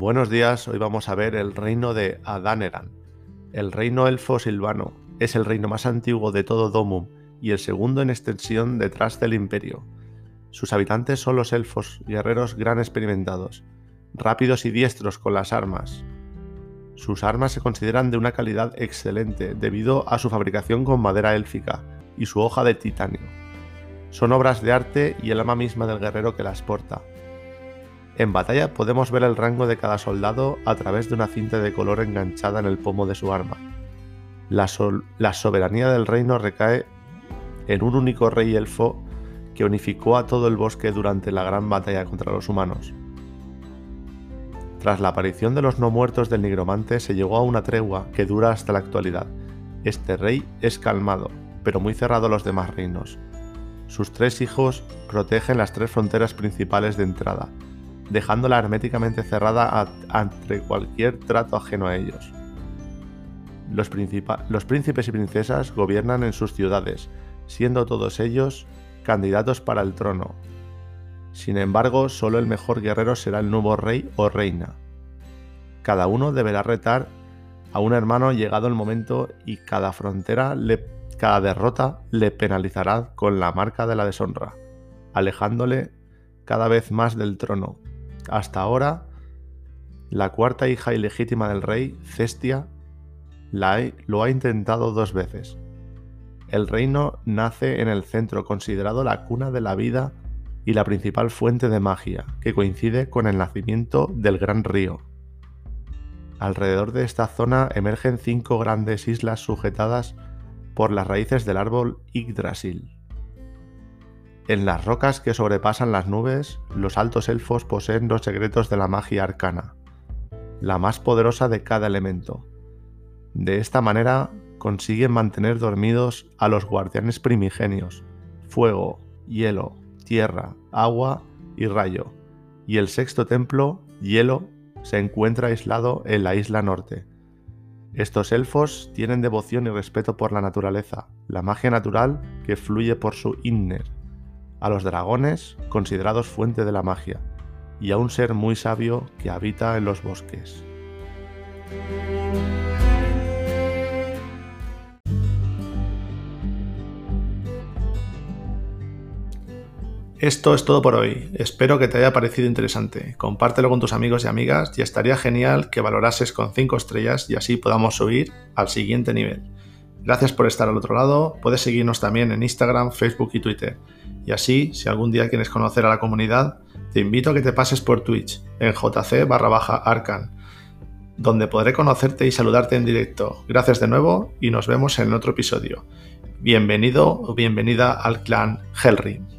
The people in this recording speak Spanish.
Buenos días, hoy vamos a ver el reino de Adaneran. El reino elfo silvano es el reino más antiguo de todo Domum y el segundo en extensión detrás del imperio. Sus habitantes son los elfos, guerreros gran experimentados, rápidos y diestros con las armas. Sus armas se consideran de una calidad excelente debido a su fabricación con madera élfica y su hoja de titanio. Son obras de arte y el alma misma del guerrero que las porta, en batalla podemos ver el rango de cada soldado a través de una cinta de color enganchada en el pomo de su arma. La, soberanía del reino recae en un único rey elfo que unificó a todo el bosque durante la gran batalla contra los humanos. Tras la aparición de los no muertos del nigromante se llegó a una tregua que dura hasta la actualidad. Este rey es calmado, pero muy cerrado a los demás reinos. Sus tres hijos protegen las tres fronteras principales de entrada, dejándola herméticamente cerrada ante cualquier trato ajeno a ellos. Los, los príncipes y princesas gobiernan en sus ciudades, siendo todos ellos candidatos para el trono. Sin embargo, solo el mejor guerrero será el nuevo rey o reina. Cada uno deberá retar a un hermano llegado el momento y cada frontera, cada derrota le penalizará con la marca de la deshonra, alejándole cada vez más del trono, hasta ahora, la cuarta hija ilegítima del rey, Cestia, lo ha intentado dos veces. El reino nace en el centro, considerado la cuna de la vida y la principal fuente de magia, que coincide con el nacimiento del gran río. Alrededor de esta zona emergen cinco grandes islas sujetadas por las raíces del árbol Yggdrasil. En las rocas que sobrepasan las nubes, los altos elfos poseen los secretos de la magia arcana, la más poderosa de cada elemento. De esta manera consiguen mantener dormidos a los guardianes primigenios, fuego, hielo, tierra, agua y rayo, y el sexto templo, hielo, se encuentra aislado en la isla norte. Estos elfos tienen devoción y respeto por la naturaleza, la magia natural que fluye por su inner, a los dragones, considerados fuente de la magia, y a un ser muy sabio que habita en los bosques. Esto es todo por hoy. Espero que te haya parecido interesante. Compártelo con tus amigos y amigas y estaría genial que valorases con 5 estrellas y así podamos subir al siguiente nivel. Gracias por estar al otro lado. Puedes seguirnos también en Instagram, Facebook y Twitter. Y así, si algún día quieres conocer a la comunidad, te invito a que te pases por Twitch en jc barra baja arcan, donde podré conocerte y saludarte en directo. Gracias de nuevo y nos vemos en otro episodio. Bienvenido o bienvenida al clan Hellring.